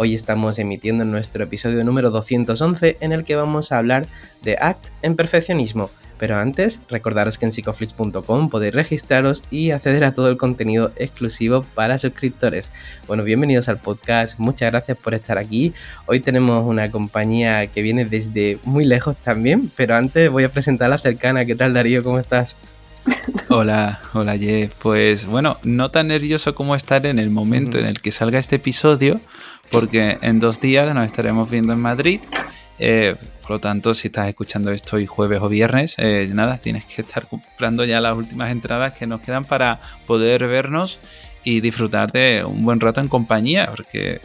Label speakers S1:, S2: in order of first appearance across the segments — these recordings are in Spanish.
S1: Hoy estamos emitiendo nuestro episodio número 211 en el que vamos a hablar de ACT en perfeccionismo. Pero antes, recordaros que en psicoflix.com podéis registraros y acceder a todo el contenido exclusivo para suscriptores. Bueno, bienvenidos al podcast, muchas gracias por estar aquí. Hoy tenemos una compañía que viene desde muy lejos también, pero antes voy a presentar a la cercana. ¿Qué tal Darío? ¿Cómo estás?
S2: Hola, hola Ye. Pues bueno, no tan nervioso como estar en el momento en el que salga este episodio, porque en dos días nos estaremos viendo en Madrid. Eh, por lo tanto, si estás escuchando esto hoy jueves o viernes, eh, nada, tienes que estar comprando ya las últimas entradas que nos quedan para poder vernos y disfrutar de un buen rato en compañía, porque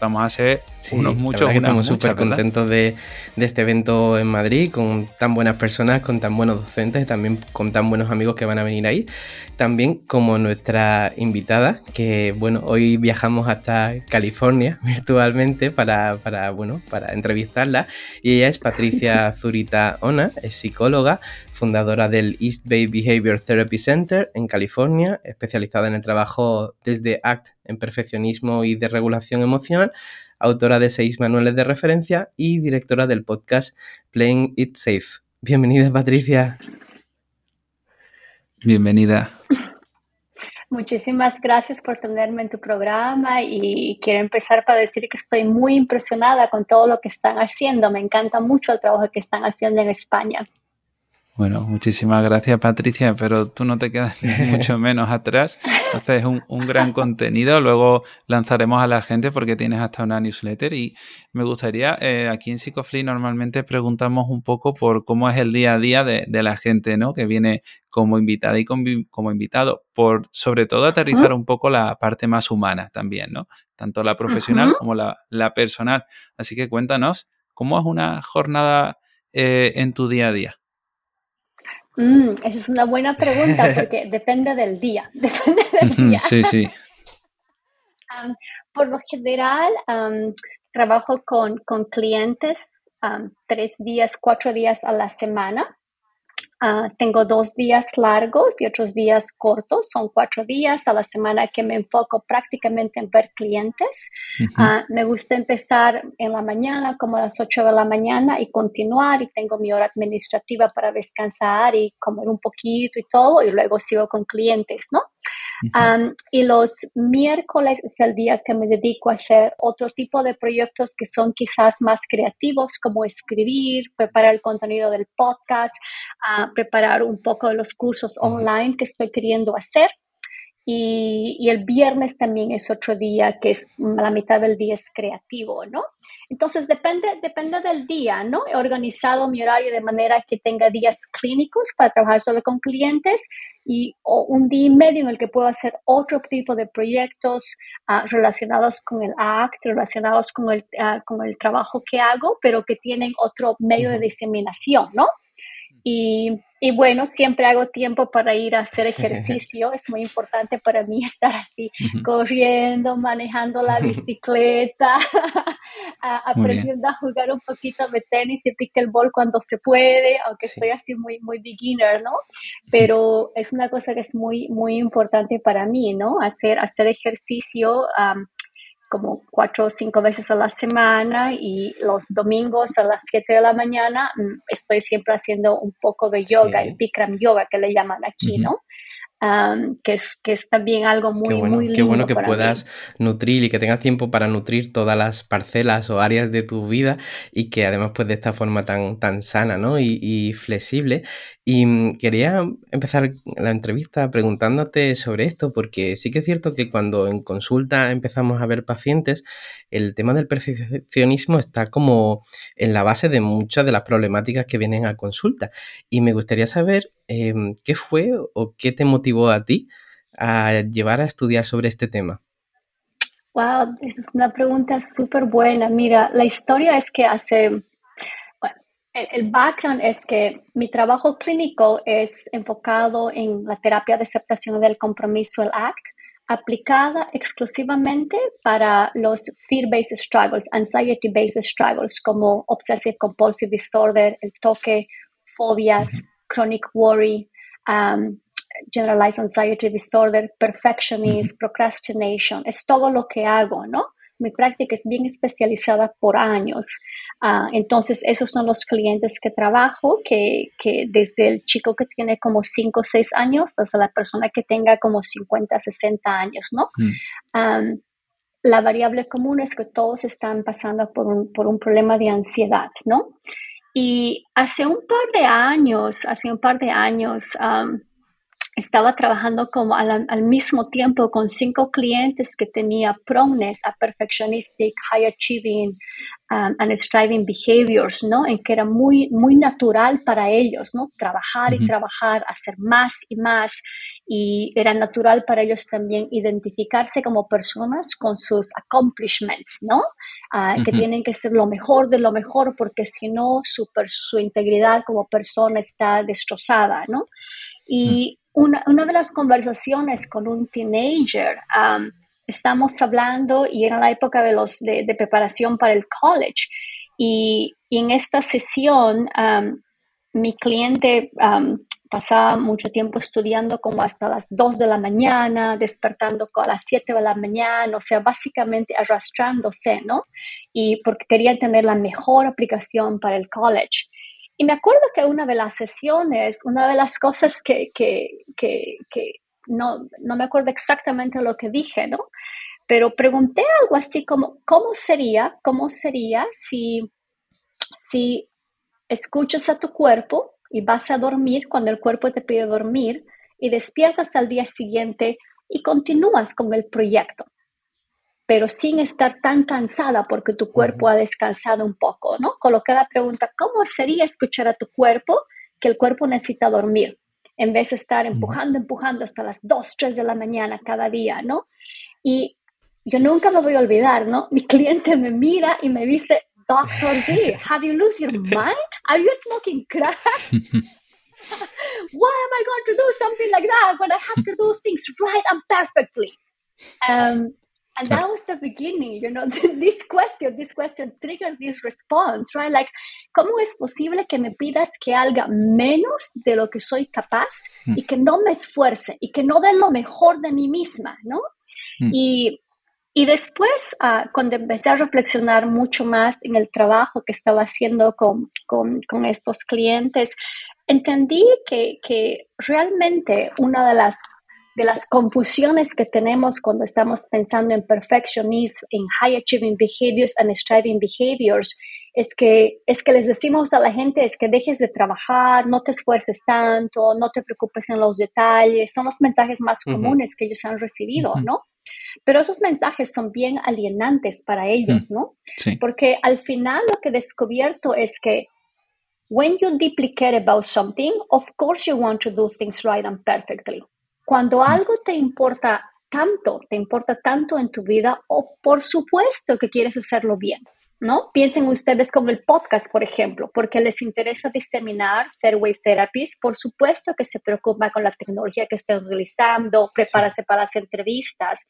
S2: vamos a ser unos muchos.
S1: que estamos súper contentos de, este evento en Madrid, con tan buenas personas, con tan buenos docentes, también con tan buenos amigos que van a venir ahí. También como nuestra invitada, que bueno, hoy viajamos hasta California virtualmente para, para, bueno, para entrevistarla. Y ella es Patricia Zurita Ona, es psicóloga, fundadora del East Bay Behavior Therapy Center en California, especializada en el trabajo desde ACT en perfeccionismo y de regulación emocional, autora de seis manuales de referencia y directora del podcast Playing It Safe. Bienvenida, Patricia.
S2: Bienvenida.
S3: Muchísimas gracias por tenerme en tu programa y quiero empezar para decir que estoy muy impresionada con todo lo que están haciendo. Me encanta mucho el trabajo que están haciendo en España.
S2: Bueno, muchísimas gracias Patricia, pero tú no te quedas mucho menos atrás. Haces un, un, gran contenido, luego lanzaremos a la gente porque tienes hasta una newsletter y me gustaría, eh, aquí en Psicofly normalmente preguntamos un poco por cómo es el día a día de, la gente ¿no? que viene como invitada y como invitado, por sobre todo aterrizar un poco la parte más humana también, ¿no? Tanto la profesional como la, la, personal. Así que cuéntanos, ¿cómo es una jornada eh, en tu día a día?
S3: Mm, esa es una buena pregunta porque depende del día. Depende del día.
S2: Sí, sí.
S3: por lo general, trabajo con, con clientes tres días, cuatro días a la semana. Ah, tengo dos días largos y otros días cortos, son cuatro días a la semana que me enfoco prácticamente en ver clientes. Ah, me gusta empezar en la mañana, como a las ocho de la mañana, y continuar, y tengo mi hora administrativa para descansar y comer un poquito y todo, y luego sigo con clientes, ¿no? Y los miércoles es el día que me dedico a hacer otro tipo de proyectos que son quizás más creativos, como escribir, preparar el contenido del podcast, preparar un poco de los cursos online que estoy queriendo hacer. Y, y, el viernes también es otro día que es la mitad del día es creativo, ¿no? Entonces depende, depende del día, ¿no? He organizado mi horario de manera que tenga días clínicos para trabajar solo con clientes y un día y medio en el que puedo hacer otro tipo de proyectos ah, relacionados con el ACT, relacionados con el, ah, con el trabajo que hago, pero que tienen otro medio de diseminación, ¿no? Y, y, bueno, siempre hago tiempo para ir a hacer ejercicio. Es muy importante para mí estar así, corriendo, manejando la bicicleta, aprendiendo a jugar un poquito de tenis y pickleball cuando se puede, aunque estoy así muy, muy beginner, ¿no? Pero es una cosa que es muy, muy importante para mí, ¿no? Hacer, hacer ejercicio como cuatro o cinco veces a la semana y los domingos a las siete de la mañana mm, estoy siempre haciendo un poco de yoga, el Bikram yoga que le llaman aquí, ¿no? que, es, que es también algo muy,
S1: qué bueno,
S3: muy lindo
S1: Qué bueno que puedas nutrir y que tengas tiempo para nutrir todas las parcelas o áreas de tu vida y que además pues de esta forma tan, tan sana ¿no? y, y flexible. Y mm, quería empezar la entrevista preguntándote sobre esto porque sí que es cierto que cuando en consulta empezamos a ver pacientes, el tema del perfeccionismo está como en la base de muchas de las problemáticas que vienen a consulta. Y me gustaría saber Em, ¿qué fue o qué te motivó a ti a llevar a estudiar sobre este tema?
S3: Wow, es una pregunta súper buena. Mira, la historia es que hace, el, background es que mi trabajo clínico es enfocado en la terapia de aceptación del compromiso, el ACT, aplicada exclusivamente para los fear-based struggles, anxiety-based struggles como obsessive compulsive disorder, el toque, fobias, chronic worry, um, generalized anxiety disorder, perfectionism, procrastination, es todo lo que hago, ¿no? Mi práctica es bien especializada por años. Ah, entonces, esos son los clientes que trabajo, que, que, desde el chico que tiene como 5 o 6 años hasta la persona que tenga como 50, 60 años, ¿no? Mm. la variable común es que todos están pasando por un, por un problema de ansiedad, ¿no? Y hace un par de años, hace un par de años, estaba trabajando como al, mismo tiempo con cinco clientes que tenía proneness a perfectionistic, high achieving um, and striving behaviors, ¿no? En que era muy, muy natural para ellos, ¿no? Trabajar y trabajar, hacer más y más. Y era natural para ellos también identificarse como personas con sus accomplishments, ¿no? Ah, que tienen que ser lo mejor de lo mejor porque si no, su, su integridad como persona está destrozada, ¿no? Y una, una de las conversaciones con un teenager, um, estamos hablando y era la época de, los, de, preparación para el college. Y, en esta sesión, um, mi cliente um, pasaba mucho tiempo estudiando como hasta las 2 de la mañana, despertando a las 7 de la mañana, o sea, básicamente arrastrándose, ¿no? Y porque quería tener la mejor aplicación para el college. Y me acuerdo que una de las sesiones, una de las cosas que, no, me acuerdo exactamente lo que dije, ¿no? Pero pregunté algo así como, ¿cómo sería, cómo sería si, si escuchas a tu cuerpo y vas a dormir cuando el cuerpo te pide dormir y despiertas al día siguiente y continúas con el proyecto? Pero sin estar tan cansada porque tu cuerpo ha descansado un poco, ¿no? Coloqué la pregunta, ¿cómo sería escuchar a tu cuerpo que el cuerpo necesita dormir? En vez de estar empujando, empujando hasta las 2, 3 de la mañana cada día, ¿no? Y yo nunca me voy a olvidar, ¿no? Mi cliente me mira y me dice, Doctor D, have you lost your mind? Are you smoking crack? Why am I going to do something like that when I have to do things right and perfectly? Um, and that was the beginning, you know, this question, this question triggered this response, right? Like, ¿cómo es posible que me pidas que haga menos de lo que soy capaz mm. y que no me esfuerce y que no dé lo mejor de mí misma, ¿no? Mm. Y, y, después, uh, cuando empecé a reflexionar mucho más en el trabajo que estaba haciendo con, con, con estos clientes, entendí que, que realmente una de las de las confusiones que tenemos cuando estamos pensando en perfectionism, en high achieving behaviors and striving behaviors, es que, es que les decimos a la gente es que dejes de trabajar, no te esfuerces tanto, no te preocupes en los detalles, son los mensajes más comunes que ellos han recibido, ¿no? Pero esos mensajes son bien alienantes para ellos, ¿no? Porque al final lo que he descubierto es que when you deeply care about something, of course you want to do things right and perfectly. Cuando algo te importa tanto, te importa tanto en tu vida, o por supuesto que quieres hacerlo bien, ¿no? Piensen ustedes como el podcast, por ejemplo, porque les interesa diseminar Wave Therapies, por supuesto que se preocupa con la tecnología que estén utilizando, prepárase para las entrevistas.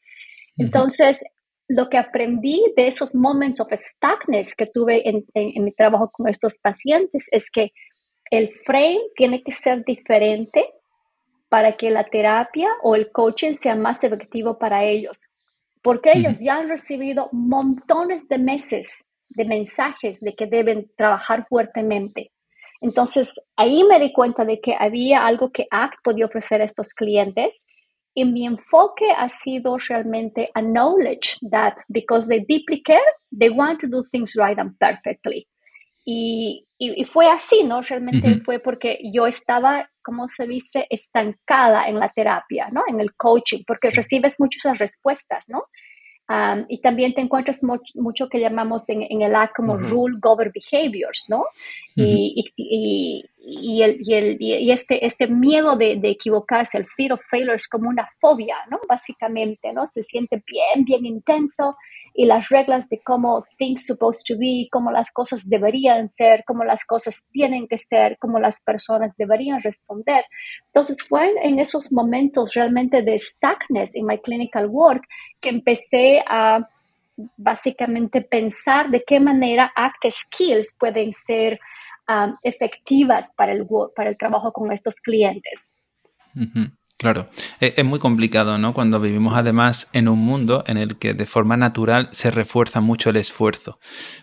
S3: Entonces, lo que aprendí de esos moments of stuckness que tuve en, en mi trabajo con estos pacientes es que el frame tiene que ser diferente para que la terapia o el coaching sea más efectivo para ellos. Porque ellos ya han recibido montones de meses de mensajes de que deben trabajar fuertemente. Entonces, ahí me di cuenta de que había algo que ACT podía ofrecer a estos clientes y mi enfoque ha sido realmente a knowledge that because they deeply care, they want to do things right and perfectly. Y, y, fue así, ¿no? Realmente fue porque yo estaba, como se dice, estancada en la terapia, ¿no? En el coaching, porque recibes muchas respuestas, ¿no? y también te encuentras mucho, que llamamos en, el A como rule govern behaviors, ¿no? y, y, y, el, y, este, este miedo de, de, equivocarse, el fear of failure es como una fobia, ¿no? Básicamente, ¿no? Se siente bien, bien intenso y las reglas de cómo things supposed to be, cómo las cosas deberían ser, cómo las cosas tienen que ser, cómo las personas deberían responder. Entonces fue en esos momentos realmente de stuckness en my clinical work que empecé a básicamente pensar de qué manera act skills pueden ser um, efectivas para el, para el trabajo con estos clientes.
S2: Claro, e, es muy complicado, ¿no? Cuando vivimos además en un mundo en el que de forma natural se refuerza mucho el esfuerzo.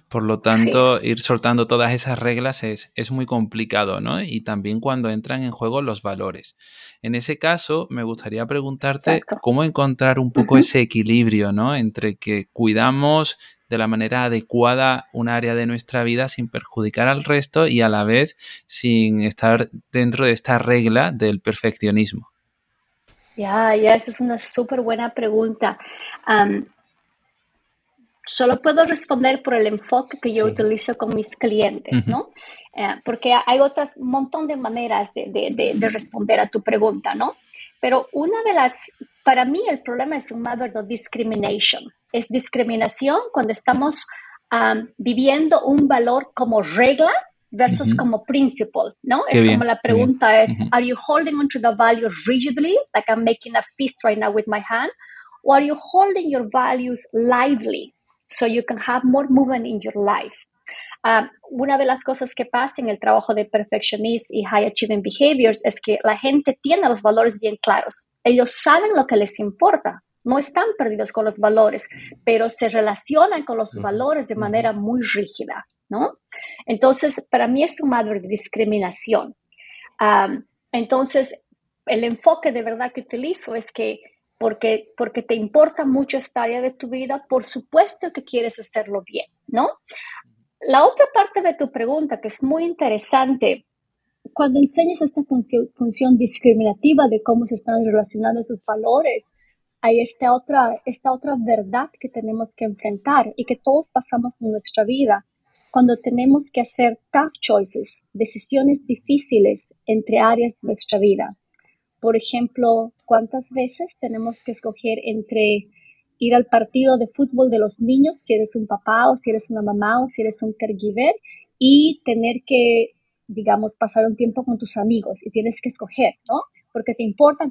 S2: Por lo tanto, ir soltando todas esas reglas es, es, muy complicado, ¿no? Y también cuando entran en juego los valores. En ese caso, me gustaría preguntarte cómo encontrar un poco ese equilibrio, ¿no? Entre que cuidamos de la manera adecuada un área de nuestra vida sin perjudicar al resto y a la vez sin estar dentro de esta regla del perfeccionismo.
S3: Ya, ya, esa es una súper buena pregunta. solo puedo responder por el enfoque que yo utilizo con mis clientes, ¿no? Eh, porque hay otras, montón de maneras de, responder a tu pregunta, ¿no? Pero una de las, para mí el problema es un matter of discrimination. Es discriminación cuando estamos viviendo un valor como regla versus como principle, ¿no? es como la pregunta es, are you holding on to the values rigidly, like I'm making a fist right now with my hand, or are you holding your values lively so you can have more movement in your life? Una de las cosas que pasa en el trabajo de perfectionist y high achieving behaviors es que la gente tiene los valores bien claros. Ellos saben lo que les importa, no están perdidos con los valores, pero se relacionan con los valores de manera muy rígida. ¿no? Entonces, para mí es un madre de discriminación. entonces, el enfoque de verdad que utilizo es que porque, porque te importa mucho esta área de tu vida, por supuesto que quieres hacerlo bien, ¿no? La otra parte de tu pregunta, que es muy interesante, cuando enseñas esta función, función discriminativa de cómo se están relacionando esos valores, hay esta otra, esta otra verdad que tenemos que enfrentar y que todos pasamos en nuestra vida, cuando tenemos que hacer tough choices, decisiones difíciles entre áreas de nuestra vida. Por ejemplo, ¿cuántas veces tenemos que escoger entre ir al partido de fútbol de los niños, si eres un papá o si eres una mamá o si eres un caregiver, y tener que, digamos, pasar un tiempo con tus amigos y tienes que escoger, ¿no? Porque te importan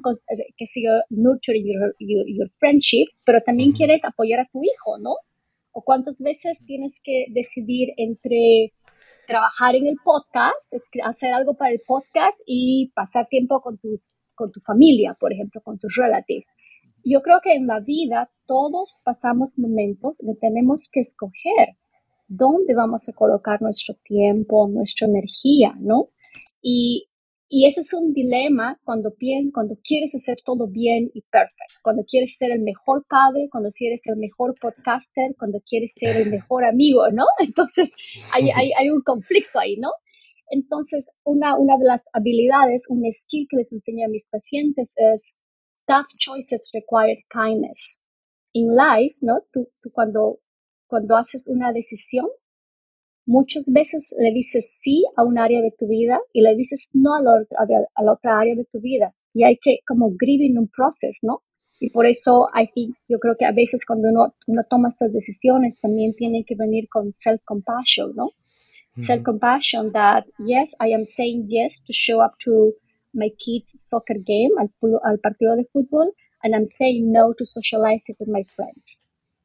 S3: que siga nurturing your, your, friendships, pero también quieres apoyar a tu hijo, ¿no? o cuántas veces tienes que decidir entre trabajar en el podcast, hacer algo para el podcast y pasar tiempo con, tus, con tu familia, por ejemplo, con tus relatives. Yo creo que en la vida todos pasamos momentos que tenemos que escoger dónde vamos a colocar nuestro tiempo, nuestra energía, ¿no? Y y ese es un dilema cuando, cuando quieres hacer todo bien y perfecto, cuando quieres ser el mejor padre, cuando quieres ser el mejor podcaster, cuando quieres ser el mejor amigo, ¿no? Entonces hay, hay, hay un conflicto ahí, ¿no? Entonces, una, una de las habilidades, un skill que les enseño a mis pacientes es tough choices require kindness. In life, ¿no? Tú, tú cuando, cuando haces una decisión, Muchas veces le dices sí a un área de tu vida y le dices no a la, a la otra área de tu vida. Y hay que como grieving un proceso, ¿no? Y por eso I think, yo creo que a veces cuando uno, uno toma estas decisiones también tiene que venir con self-compassion, ¿no? Self-compassion that, yes, I am saying yes to show up to my kids' soccer game, al, al partido de fútbol, and I'm saying no to socializing with my friends.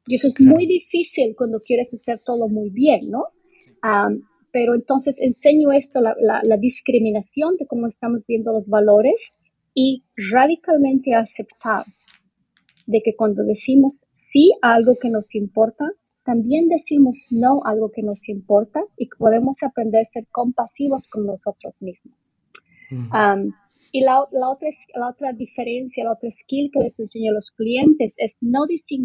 S3: Y eso es muy difícil cuando quieres hacer todo muy bien, ¿no? Pero entonces enseño esto, la, la, discriminación de cómo estamos viendo los valores y radicalmente aceptar de que cuando decimos sí a algo que nos importa, también decimos no a algo que nos importa y podemos aprender a ser compasivos con nosotros mismos. y la, la, otra, la otra diferencia, la otra skill que les enseño a los clientes es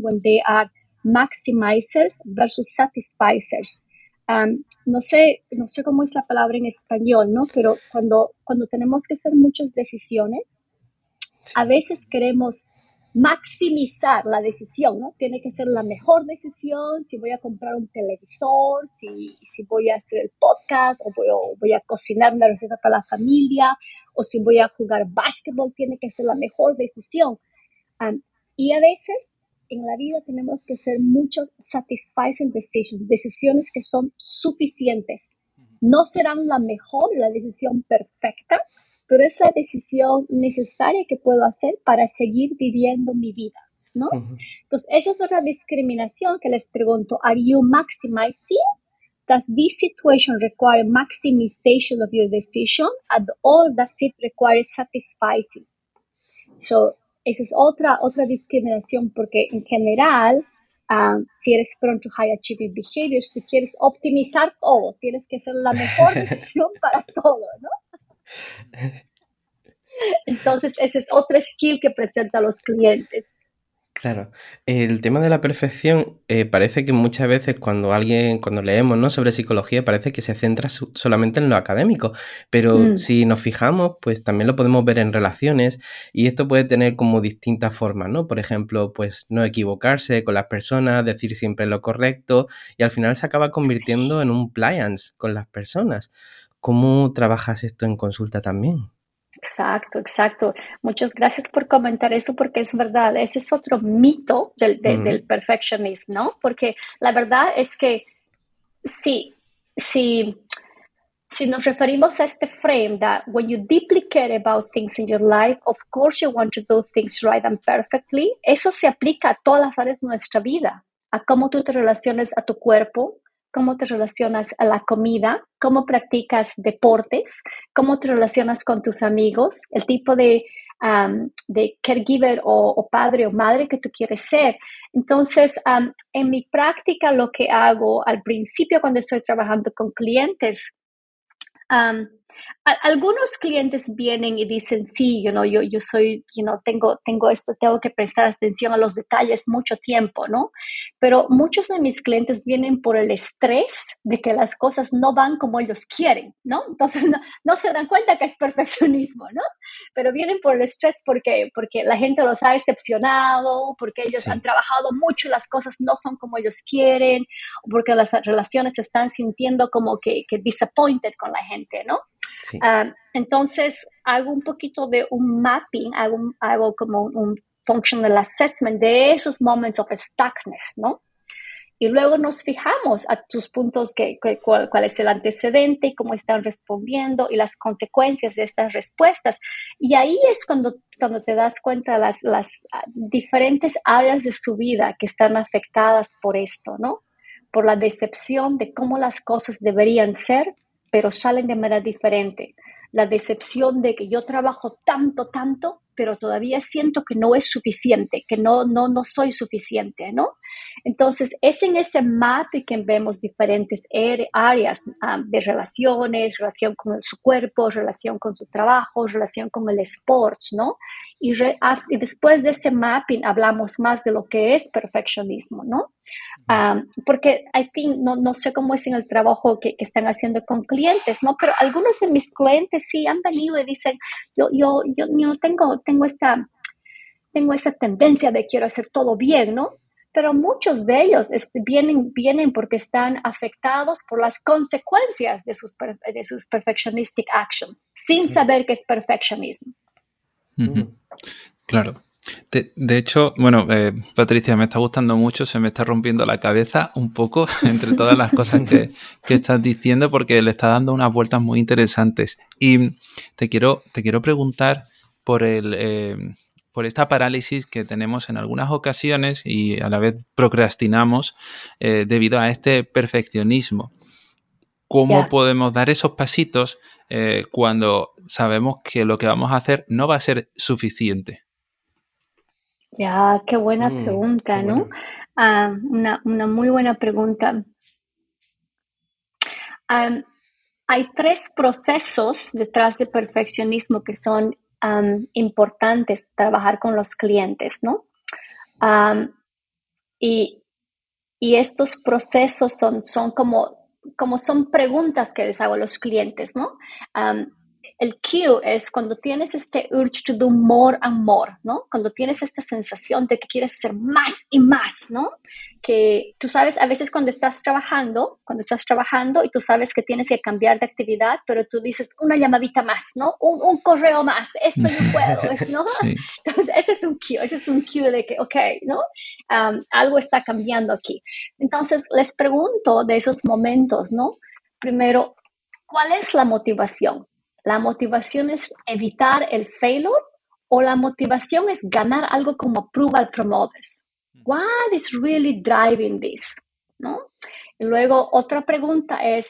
S3: when they are maximizers versus satisficers no sé, no sé cómo es la palabra en español, ¿no? Pero cuando, cuando tenemos que hacer muchas decisiones, a veces queremos maximizar la decisión, ¿no? Tiene que ser la mejor decisión, si voy a comprar un televisor, si, si voy a hacer el podcast, o voy, voy, a cocinar una receta para la familia, o si voy a jugar básquetbol, tiene que ser la mejor decisión. y a veces en la vida tenemos que hacer muchos satisfying decisions, decisiones que son suficientes. No serán la mejor, la decisión perfecta, pero es la decisión necesaria que puedo hacer para seguir viviendo mi vida, ¿no? Entonces, esa es otra discriminación que les pregunto, ¿are you maximizing? Does this situation require maximization of your decision or does it require satisfying? So, esa es otra, otra discriminación porque en general, ah, si eres prone to high achieving behaviors, tú quieres optimizar todo, tienes que hacer la mejor decisión para todo, ¿no? Entonces, ese es otro skill que presenta a los clientes.
S1: Claro, el tema de la perfección eh, parece que muchas veces cuando alguien, cuando leemos ¿no? sobre psicología, parece que se centra solamente en lo académico, pero mm. si nos fijamos, pues también lo podemos ver en relaciones y esto puede tener como distintas formas, ¿no? Por ejemplo, pues no equivocarse con las personas, decir siempre lo correcto y al final se acaba convirtiendo en un pliance con las personas. ¿Cómo trabajas esto en consulta también?
S3: Exacto, exacto. Muchas gracias por comentar eso porque es verdad, ese es otro mito del, del perfeccionismo, ¿no? Porque la verdad es que si, si, si nos referimos a este frame that when you deeply care about things in your life, of course you want to do things right and perfectly, eso se aplica a todas las áreas de nuestra vida, a cómo tú te relaciones a tu cuerpo, cómo te relacionas a la comida, cómo practicas deportes, cómo te relacionas con tus amigos, el tipo de, de caregiver o, padre o madre que tú quieres ser. Entonces, en mi práctica, lo que hago al principio cuando estoy trabajando con clientes, algunos clientes vienen y dicen, sí, you know, yo, yo soy, you know, tengo, tengo esto, tengo que prestar atención a los detalles mucho tiempo, ¿no? Pero muchos de mis clientes vienen por el estrés de que las cosas no van como ellos quieren, ¿no? Entonces no, se dan cuenta que es perfeccionismo, ¿no? Pero vienen por el estrés porque, porque la gente los ha decepcionado, porque ellos han trabajado mucho, las cosas no son como ellos quieren, porque las relaciones se están sintiendo como que, que disappointed con la gente, ¿no? Ah, entonces, hago un poquito de un mapping, hago, hago como un, functional assessment de esos momentos of stuckness, ¿no? Y luego nos fijamos a tus puntos, que, cuál, es el antecedente, cómo están respondiendo y las consecuencias de estas respuestas. Y ahí es cuando, cuando te das cuenta las, las ah, diferentes áreas de su vida que están afectadas por esto, ¿no? Por la decepción de cómo las cosas deberían ser pero salen de manera diferente. La decepción de que yo trabajo tanto, tanto, pero todavía siento que no es suficiente, que no, no, no soy suficiente, ¿no? Entonces, es en ese mapa que vemos diferentes áreas ah, de relaciones, relación con su cuerpo, relación con su trabajo, relación con el sports, ¿no? Y, ah, y después de ese mapping hablamos más de lo que es perfeccionismo, ¿no? porque I think, no, no sé cómo es en el trabajo que, que, están haciendo con clientes, ¿no? Pero algunos de mis clientes sí han venido y dicen, yo, yo, yo, yo tengo, tengo esta, tengo esa tendencia de quiero hacer todo bien, ¿no? Pero muchos de ellos este, vienen, vienen porque están afectados por las consecuencias de sus, de sus perfectionistic actions, sin saber qué es perfeccionismo.
S2: Claro. De, hecho, bueno, eh, Patricia, me está gustando mucho, se me está rompiendo la cabeza un poco entre todas las cosas que, estás diciendo porque le está dando unas vueltas muy interesantes. Y te quiero, te quiero preguntar por, el, eh, por esta parálisis que tenemos en algunas ocasiones y a la vez procrastinamos eh, debido a este perfeccionismo. ¿Cómo podemos dar esos pasitos cuando sabemos que lo que vamos a hacer no va a ser suficiente?
S3: Ya, qué buena mm, pregunta, ¿no? Ah, una, muy buena pregunta. hay tres procesos detrás del perfeccionismo que son importantes trabajar con los clientes, ¿no? y, estos procesos son, son como, como son preguntas que les hago a los clientes, ¿no? El Q es cuando tienes este urge to do more and more, ¿no? Cuando tienes esta sensación de que quieres hacer más y más, ¿no? Que tú sabes, a veces cuando estás trabajando, cuando estás trabajando y tú sabes que tienes que cambiar de actividad, pero tú dices una llamadita más, ¿no? Un, correo más, esto no puedo, ¿no? Entonces, ese es un Q, ese es un Q de que, ok, ¿no? Um, algo está cambiando aquí. Entonces, les pregunto de esos momentos, ¿no? Primero, ¿cuál es la motivación? ¿La motivación es evitar el failure o la motivación es ganar algo como approval from others? What is really driving this? ¿No? Y luego otra pregunta es,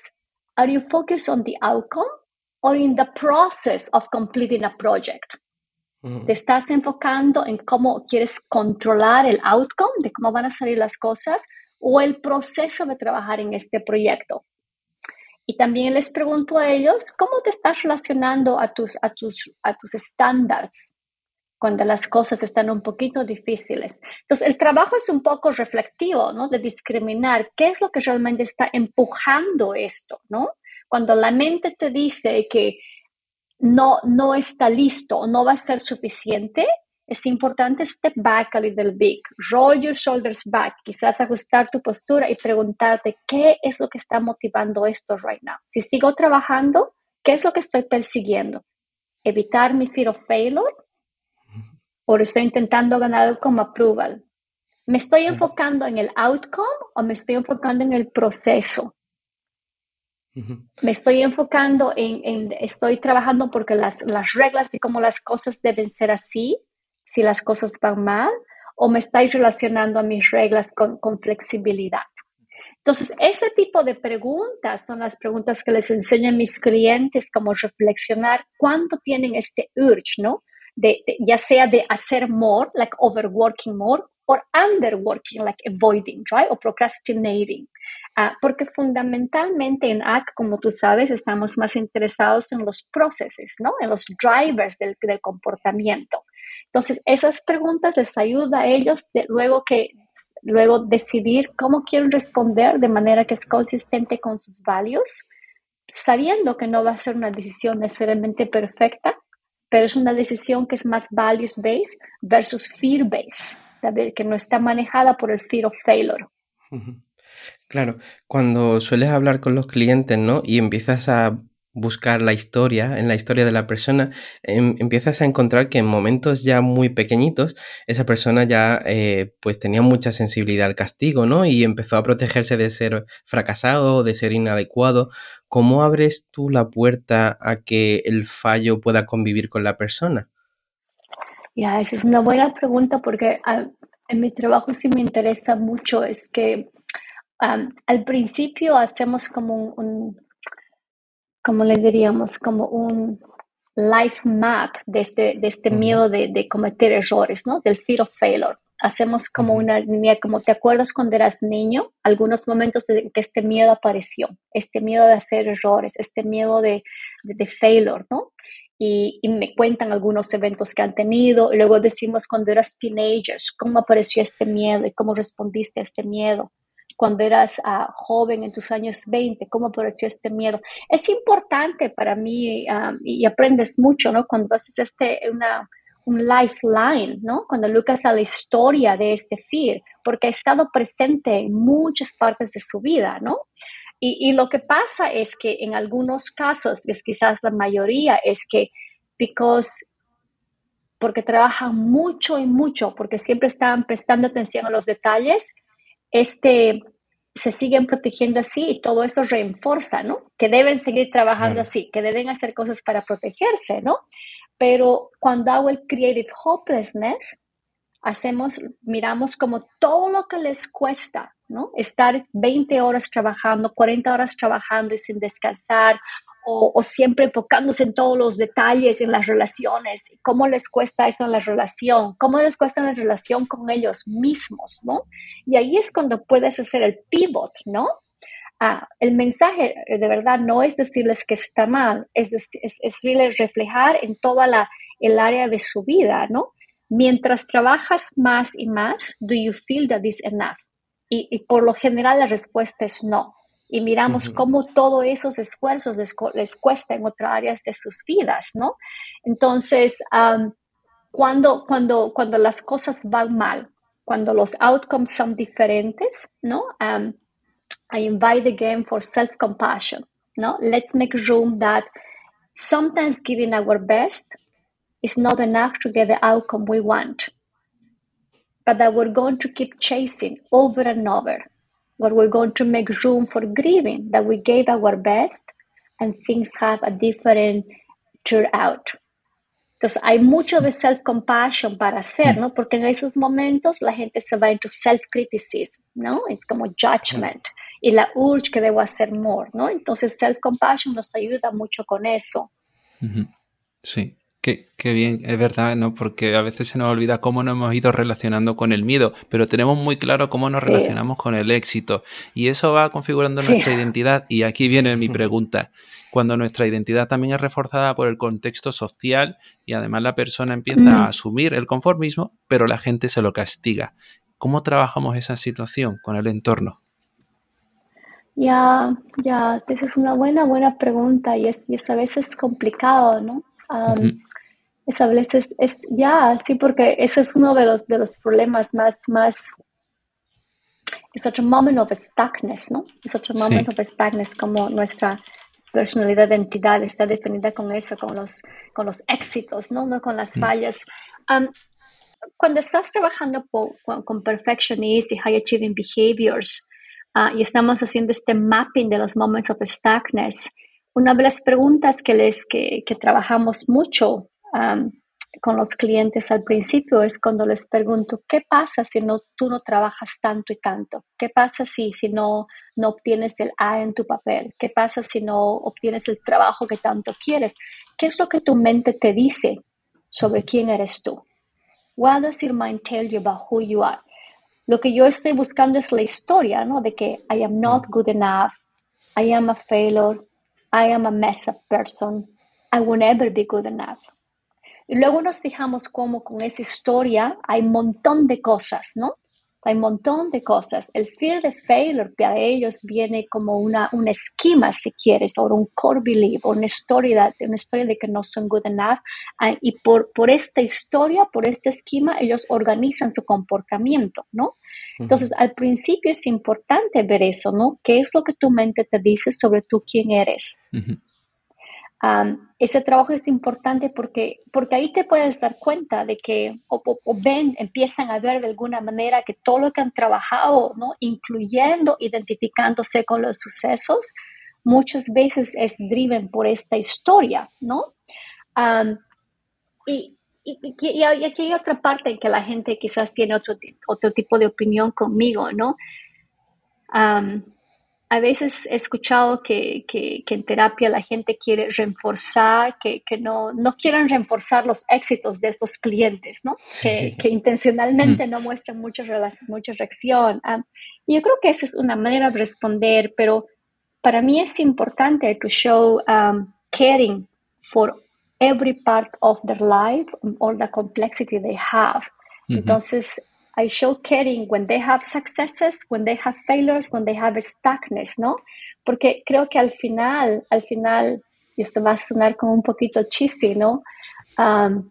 S3: are you focused on the outcome or in the process of completing a project? ¿Te estás enfocando en cómo quieres controlar el outcome, de cómo van a salir las cosas, o el proceso de trabajar en este proyecto? Y también les pregunto a ellos, ¿cómo te estás relacionando a tus, a tus, a tus estándares cuando las cosas están un poquito difíciles? Entonces, el trabajo es un poco reflectivo, ¿no? De discriminar qué es lo que realmente está empujando esto, ¿no? Cuando la mente te dice que no, no está listo no va a ser suficiente, es importante step back a little bit, roll your shoulders back, quizás ajustar tu postura y preguntarte qué es lo que está motivando esto right now. Si sigo trabajando, ¿qué es lo que estoy persiguiendo? ¿Evitar mi fear of failure? ¿O estoy intentando ganar como approval? ¿Me estoy enfocando en el outcome o me estoy enfocando en el proceso? Me estoy enfocando en, estoy trabajando porque las, las reglas de cómo las cosas deben ser así si las cosas van mal o me estáis relacionando a mis reglas con, flexibilidad. Entonces, ese tipo de preguntas son las preguntas que les enseño a mis clientes, como reflexionar cuánto tienen este urge, ¿no? De, ya sea de hacer more, like overworking more, o underworking, like avoiding, right? O procrastinating. Uh, porque fundamentalmente en AC, como tú sabes, estamos más interesados en los procesos, ¿no? En los drivers del, del comportamiento. Entonces, esas preguntas les ayuda a ellos de luego que luego decidir cómo quieren responder de manera que es consistente con sus values, sabiendo que no va a ser una decisión necesariamente perfecta, pero es una decisión que es más values based versus fear based, que no está manejada por el fear of failure.
S1: Claro, cuando sueles hablar con los clientes, ¿no? Y empiezas a buscar la historia, en la historia de la persona, em, empiezas a encontrar que en momentos ya muy pequeñitos, esa persona ya eh, pues tenía mucha sensibilidad al castigo, ¿no? Y empezó a protegerse de ser fracasado, de ser inadecuado. ¿Cómo abres tú la puerta a que el fallo pueda convivir con la persona?
S3: Ya, esa es una buena pregunta porque ah, en mi trabajo sí me interesa mucho, es que al principio hacemos como un como le diríamos, como un life map de este, de este miedo de, cometer errores, ¿no? Del fear of failure. Hacemos como una línea, como te acuerdas cuando eras niño, algunos momentos de que este miedo apareció, este miedo de hacer errores, este miedo de, de, failure, ¿no? Y, y, me cuentan algunos eventos que han tenido, luego decimos cuando eras teenagers, cómo apareció este miedo y cómo respondiste a este miedo cuando eras ah, joven, en tus años 20, cómo apareció este miedo. Es importante para mí ah, y aprendes mucho, ¿no? Cuando haces este, una, un lifeline, ¿no? Cuando lucas a la historia de este fear, porque ha estado presente en muchas partes de su vida, ¿no? Y, y lo que pasa es que en algunos casos, es quizás la mayoría, es que because porque trabajan mucho y mucho, porque siempre están prestando atención a los detalles, este, se siguen protegiendo así y todo eso reenforza, ¿no? Que deben seguir trabajando así, que deben hacer cosas para protegerse, ¿no? Pero cuando hago el creative hopelessness, hacemos, miramos como todo lo que les cuesta, ¿no? Estar 20 horas trabajando, 40 horas trabajando y sin descansar, o, siempre enfocándose en todos los detalles en las relaciones, cómo les cuesta eso en la relación, cómo les cuesta en la relación con ellos mismos, ¿no? Y ahí es cuando puedes hacer el pivot, ¿no? Ah, el mensaje eh, de verdad no es decirles que está mal, es, es, es reflejar en toda la, el área de su vida, ¿no? Mientras trabajas más y más, do you feel that is enough? Y, y por lo general la respuesta es no y miramos cómo todos esos esfuerzos les, les, cuesta en otras áreas de sus vidas, ¿no? Entonces, cuando, cuando, cuando las cosas van mal, cuando los outcomes son diferentes, ¿no? I invite again for self-compassion, ¿no? Let's make room that sometimes giving our best is not enough to get the outcome we want, but that we're going to keep chasing over and over, where we're going to make room for grieving that we gave our best and things have a different turnout. Entonces, hay mucho de self-compassion para hacer, ¿no? Porque en esos momentos la gente se va into self-criticism, ¿no? Es como judgment y la urge que debo hacer more, ¿no? Entonces, self-compassion nos ayuda mucho con eso.
S2: Sí. Qué, qué, bien, es verdad, ¿no? Porque a veces se nos olvida cómo nos hemos ido relacionando con el miedo, pero tenemos muy claro cómo nos relacionamos con el éxito. Y eso va configurando nuestra identidad. Y aquí viene mi pregunta cuando nuestra identidad también es reforzada por el contexto social y además la persona empieza a asumir el conformismo, pero la gente se lo castiga. ¿Cómo trabajamos esa situación con el entorno?
S3: Ya, ya, esa es una buena, buena pregunta y es, a veces complicado, ¿no? Es a veces, es, ya, sí, porque ese es uno de los, de los problemas más, más, es otro momento of stuckness, ¿no? Es otro momento of stuckness como nuestra personalidad de identidad está definida con eso, con los, con los éxitos, ¿no? no con las mm. fallas. cuando estás trabajando con, perfectionist y high achieving behaviors ah, y estamos haciendo este mapping de los moments of stuckness, una de las preguntas que, les, que, que trabajamos mucho con los clientes al principio es cuando les pregunto, ¿qué pasa si no, tú no trabajas tanto y tanto? ¿Qué pasa si, si no, no obtienes el A en tu papel? ¿Qué pasa si no obtienes el trabajo que tanto quieres? ¿Qué es lo que tu mente te dice sobre quién eres tú? What does your mind tell you about who you are? Lo que yo estoy buscando es la historia, ¿no? De que I am not good enough, I am a failure, I am a mess up person, I will never be good enough. Y luego nos fijamos cómo con esa historia hay un montón de cosas, ¿no? Hay un montón de cosas. El fear de failure para ellos viene como una, un esquema, si quieres, o un core belief, o una historia, una historia de que no son good enough. Ah, y por, por esta historia, por este esquema, ellos organizan su comportamiento, ¿no? Entonces, al principio es importante ver eso, ¿no? ¿Qué es lo que tu mente te dice sobre tú quién eres? Ese trabajo es importante porque, porque ahí te puedes dar cuenta de que, o, ven, empiezan a ver de alguna manera que todo lo que han trabajado, ¿no? incluyendo identificándose con los sucesos, muchas veces es driven por esta historia, ¿no? y, y, aquí hay otra parte en que la gente quizás tiene otro, otro tipo de opinión conmigo, ¿no? A veces he escuchado que, en terapia la gente quiere reforzar, que, no, no quieren reforzar los éxitos de estos clientes, ¿no? Que, intencionalmente mm. no muestran mucha, mucha reacción. Ah, y yo creo que esa es una manera de responder, pero para mí es importante to show um, caring for every part of their life, all the complexity they have. Entonces, I show caring when they have successes, when they have failures, when they have stuckness, ¿no? Porque creo que al final, al final, y esto va a sonar como un poquito cheesy, ¿no? Um,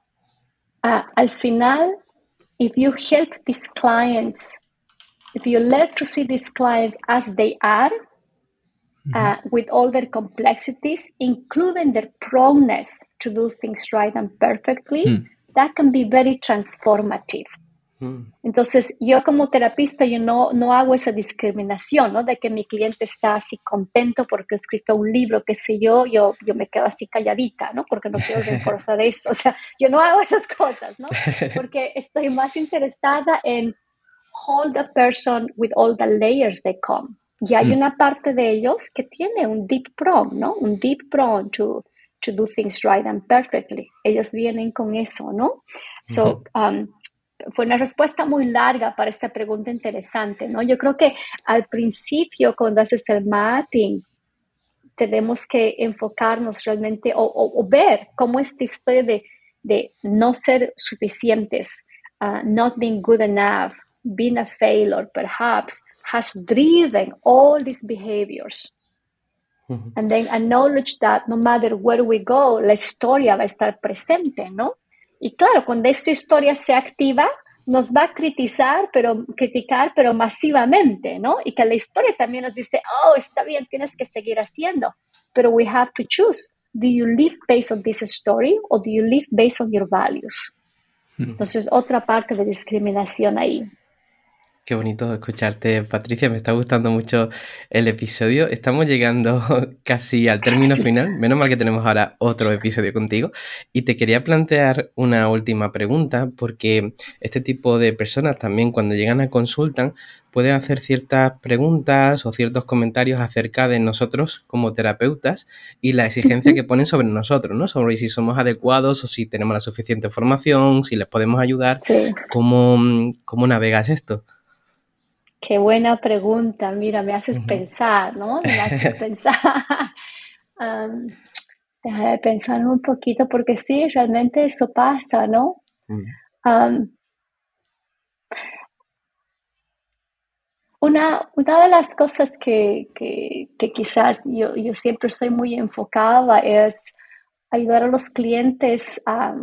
S3: uh, al final, if you help these clients, if you learn to see these clients as they are, uh, mm-hmm. with all their complexities, including their proneness to do things right and perfectly, mm. that can be very transformative. Entonces, yo como terapista, yo no, no hago esa discriminación, ¿no? De que mi cliente está así contento porque ha escrito un libro, qué sé yo, yo, yo me quedo así calladita, ¿no? Porque no quiero reforzar eso. O sea, yo no hago esas cosas, ¿no? Porque estoy más interesada en hold the person with all the layers they come. Y hay mm. una parte de ellos que tiene un deep prong, ¿no? Un deep prong to, to do things right and perfectly. Ellos vienen con eso, ¿no? So, um, fue una respuesta muy larga para esta pregunta interesante, ¿no? Yo creo que al principio, cuando haces el mapping, tenemos que enfocarnos realmente o, ver cómo esta historia de, de no ser suficientes, uh, not being good enough, being a failure, perhaps, has driven all these behaviors. And then acknowledge that no matter where we go, la historia va a estar presente, ¿no? Y claro, cuando esta historia se activa, nos va a criticar, pero criticar, pero masivamente, ¿no? Y que la historia también nos dice, oh, está bien, tienes que seguir haciendo, pero we have to choose. Do you live based on this story or do you live based on your values? Entonces, otra parte de discriminación ahí.
S1: Qué bonito escucharte, Patricia. Me está gustando mucho el episodio. Estamos llegando casi al término final. Menos mal que tenemos ahora otro episodio contigo. Y te quería plantear una última pregunta, porque este tipo de personas también cuando llegan a consultan pueden hacer ciertas preguntas o ciertos comentarios acerca de nosotros como terapeutas y la exigencia que ponen sobre nosotros, ¿no? Sobre si somos adecuados o si tenemos la suficiente formación, si les podemos ayudar. ¿Cómo, ¿Cómo navegas esto?
S3: Qué buena pregunta. Mira, me haces pensar, ¿no? Me haces pensar. um, de pensar un poquito porque sí, realmente eso pasa, ¿no? una, una de las cosas que, quizás yo, siempre soy muy enfocada es ayudar a los clientes a,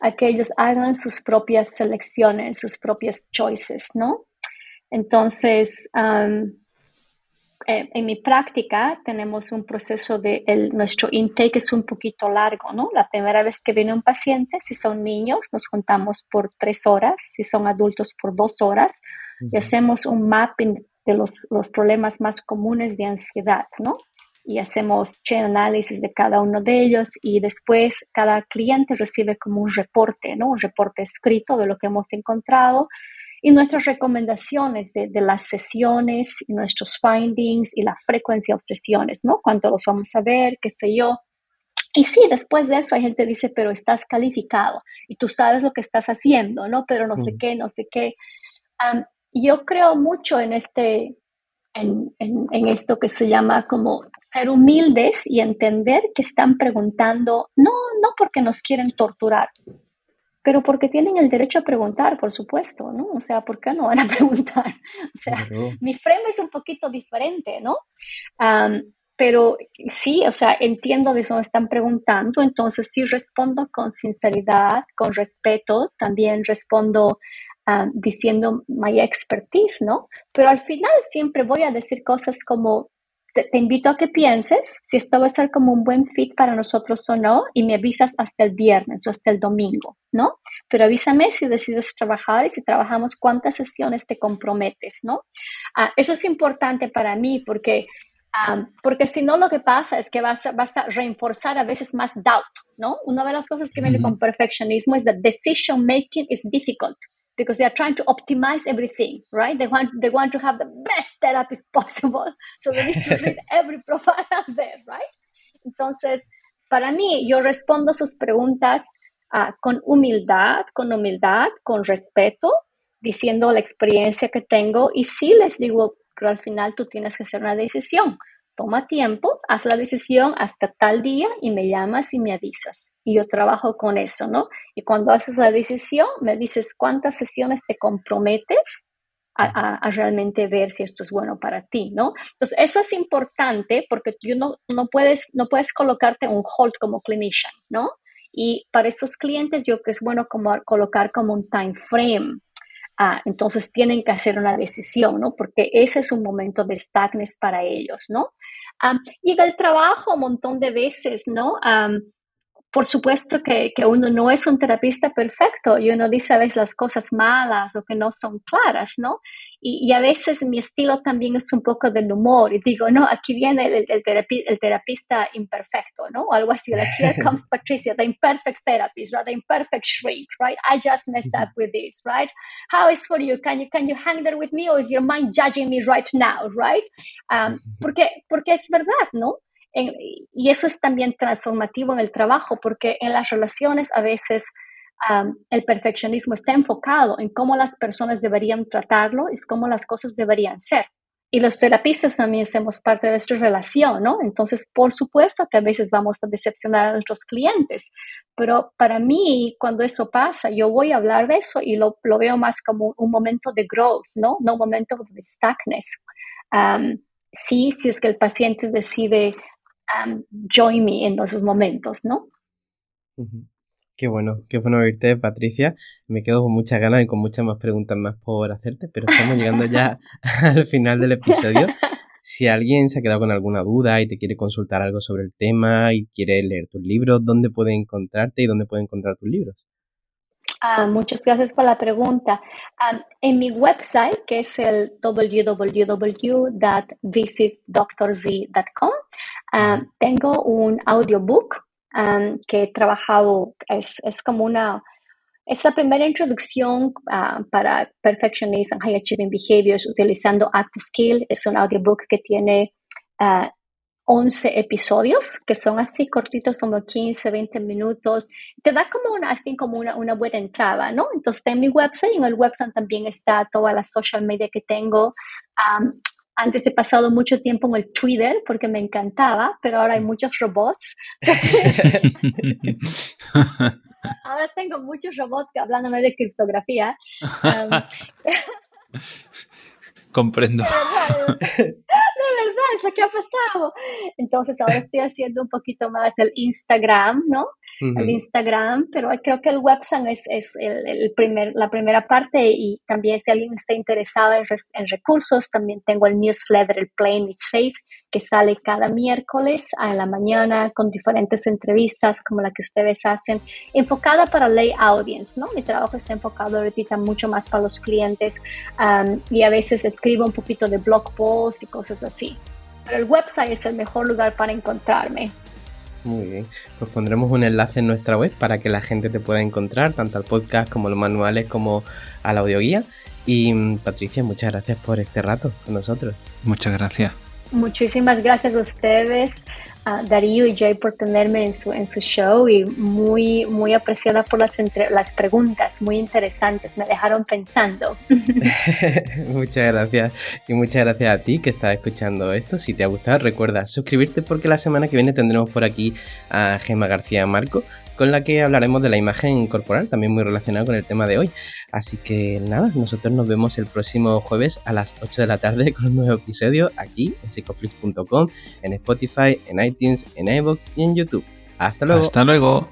S3: a que ellos hagan sus propias selecciones, sus propias choices, ¿no? Entonces, eh, en mi práctica tenemos un proceso de nuestro intake es un poquito largo, ¿no? La primera vez que viene un paciente, si son niños, nos juntamos por tres horas, si son adultos por dos horas, y hacemos un mapping de los, los, problemas más comunes de ansiedad, ¿no? Y hacemos análisis de cada uno de ellos y después cada cliente recibe como un reporte, ¿no? Un reporte escrito de lo que hemos encontrado y nuestras recomendaciones de, las sesiones y nuestros findings y la frecuencia de sesiones, ¿no? Cuánto los vamos a ver, qué sé yo. Y sí, después de eso hay gente que dice, pero estás calificado y tú sabes lo que estás haciendo, ¿no? Pero no sé qué, no sé qué. yo creo mucho en este, en, en, esto que se llama como ser humildes y entender que están preguntando, no, no porque nos quieren torturar, pero porque tienen el derecho a preguntar, por supuesto, ¿no? O sea, ¿por qué no van a preguntar? O sea, mi frame es un poquito diferente, ¿no? pero sí, o sea, entiendo de eso me están preguntando, entonces sí respondo con sinceridad, con respeto, también respondo diciendo my expertise, ¿no? Pero al final siempre voy a decir cosas como, te, invito a que pienses si esto va a ser como un buen fit para nosotros o no y me avisas hasta el viernes o hasta el domingo, ¿no? Pero avísame si decides trabajar y si trabajamos cuántas sesiones te comprometes, ¿no? Ah, eso es importante para mí porque ah, porque si no, lo que pasa es que vas a, vas a reforzar a veces más doubt, ¿no? Una de las cosas que viene con perfeccionismo es that decision making is difficult because they are trying to optimize everything, right? They want they want to have the best therapist possible, so they need to read every profile out there, right? Entonces, para mí, yo respondo sus preguntas uh, con humildad, con humildad, con respeto, diciendo la experiencia que tengo y sí les digo, pero al final tú tienes que hacer una decisión. Toma tiempo, haz la decisión hasta tal día y me llamas y me avisas y yo trabajo con eso, ¿no? Y cuando haces la decisión, me dices cuántas sesiones te comprometes a, realmente ver si esto es bueno para ti, ¿no? Entonces, eso es importante porque tú no, no, puedes, no puedes colocarte un hold como clinician, ¿no? Y para estos clientes yo creo que es bueno como colocar como un time frame. Ah, entonces tienen que hacer una decisión, ¿no? Porque ese es un momento de stagnes para ellos, ¿no? Um, y el trabajo un montón de veces, ¿no? Por supuesto que, uno no es un terapista perfecto y uno dice a veces las cosas malas o que no son claras, ¿no? Y, a veces mi estilo también es un poco del humor y digo, no, aquí viene el, el, el terapista imperfecto, ¿no? O algo así, like here comes Patricia, the imperfect therapist, right? The imperfect shrink, right? I just messed up with this, right? How is for you? Can you, can you hang there with me or is your mind judging me right now, right? Um, porque, porque es verdad, ¿no? Y eso es también transformativo en el trabajo, porque en las relaciones a veces el perfeccionismo está enfocado en cómo las personas deberían tratarlo y cómo las cosas deberían ser. Y los terapistas también somos parte de nuestra relación, ¿no? Entonces, por supuesto que a veces vamos a decepcionar a nuestros clientes, pero para mí, cuando eso pasa, yo voy a hablar de eso y lo, lo veo más como un momento de growth, ¿no? No un momento de stagness. sí, si es que el paciente decide join me en esos momentos, ¿no?
S1: Qué bueno, qué bueno oírte, Patricia. Me quedo con muchas ganas y con muchas más preguntas más por hacerte, pero estamos llegando ya al final del episodio. Si alguien se ha quedado con alguna duda y te quiere consultar algo sobre el tema y quiere leer tus libros, ¿dónde puede encontrarte y dónde puede encontrar tus libros?
S3: Ah, muchas gracias por la pregunta. Ah, en mi website, que es el www.thisisdoctorz.com, ah, tengo un audiobook que he trabajado, es, es como una, es la primera introducción para Perfectionism High Achieving Behaviors utilizando ActSkill. Es un audiobook que tiene 11 episodios que son así cortitos, como 15, 20 minutos. Te da como una, así como una, una buena entrada, ¿no? Entonces, en mi website, en el website también está toda la social media que tengo. Antes he pasado mucho tiempo en el Twitter porque me encantaba, pero ahora hay muchos robots. ahora tengo muchos robots hablándome de criptografía.
S2: Comprendo.
S3: De verdad, es lo que ha pasado. Entonces ahora estoy haciendo un poquito más el Instagram, ¿no? El Instagram, pero creo que el website es, es el, primer, la primera parte y también si alguien está interesado en, en recursos, también tengo el newsletter, el Plain It Safe, que sale cada miércoles a la mañana con diferentes entrevistas como la que ustedes hacen, enfocada para lay audience, ¿no? Mi trabajo está enfocado ahorita mucho más para los clientes y a veces escribo un poquito de blog posts y cosas así. Pero el website es el mejor lugar para encontrarme.
S1: Muy bien, pues pondremos un enlace en nuestra web para que la gente te pueda encontrar, tanto al podcast como los manuales como a la audioguía. Y mm, Patricia, muchas gracias por este rato con nosotros.
S2: Muchas gracias.
S3: Muchísimas gracias a ustedes, a Darío y Jay por tenerme en su, en su show y muy, muy apreciada por las, las preguntas, muy interesantes, me dejaron pensando.
S1: muchas gracias y muchas gracias a ti que estás escuchando esto. Si te ha gustado, recuerda suscribirte porque la semana que viene tendremos por aquí a Gemma García Marco con la que hablaremos de la imagen corporal, también muy relacionado con el tema de hoy. Así que nada, nosotros nos vemos el próximo jueves a las 8 de la tarde con un nuevo episodio aquí en psicoflix.com, en Spotify, en iTunes, en iVoox y en YouTube. Hasta luego.
S2: Hasta luego.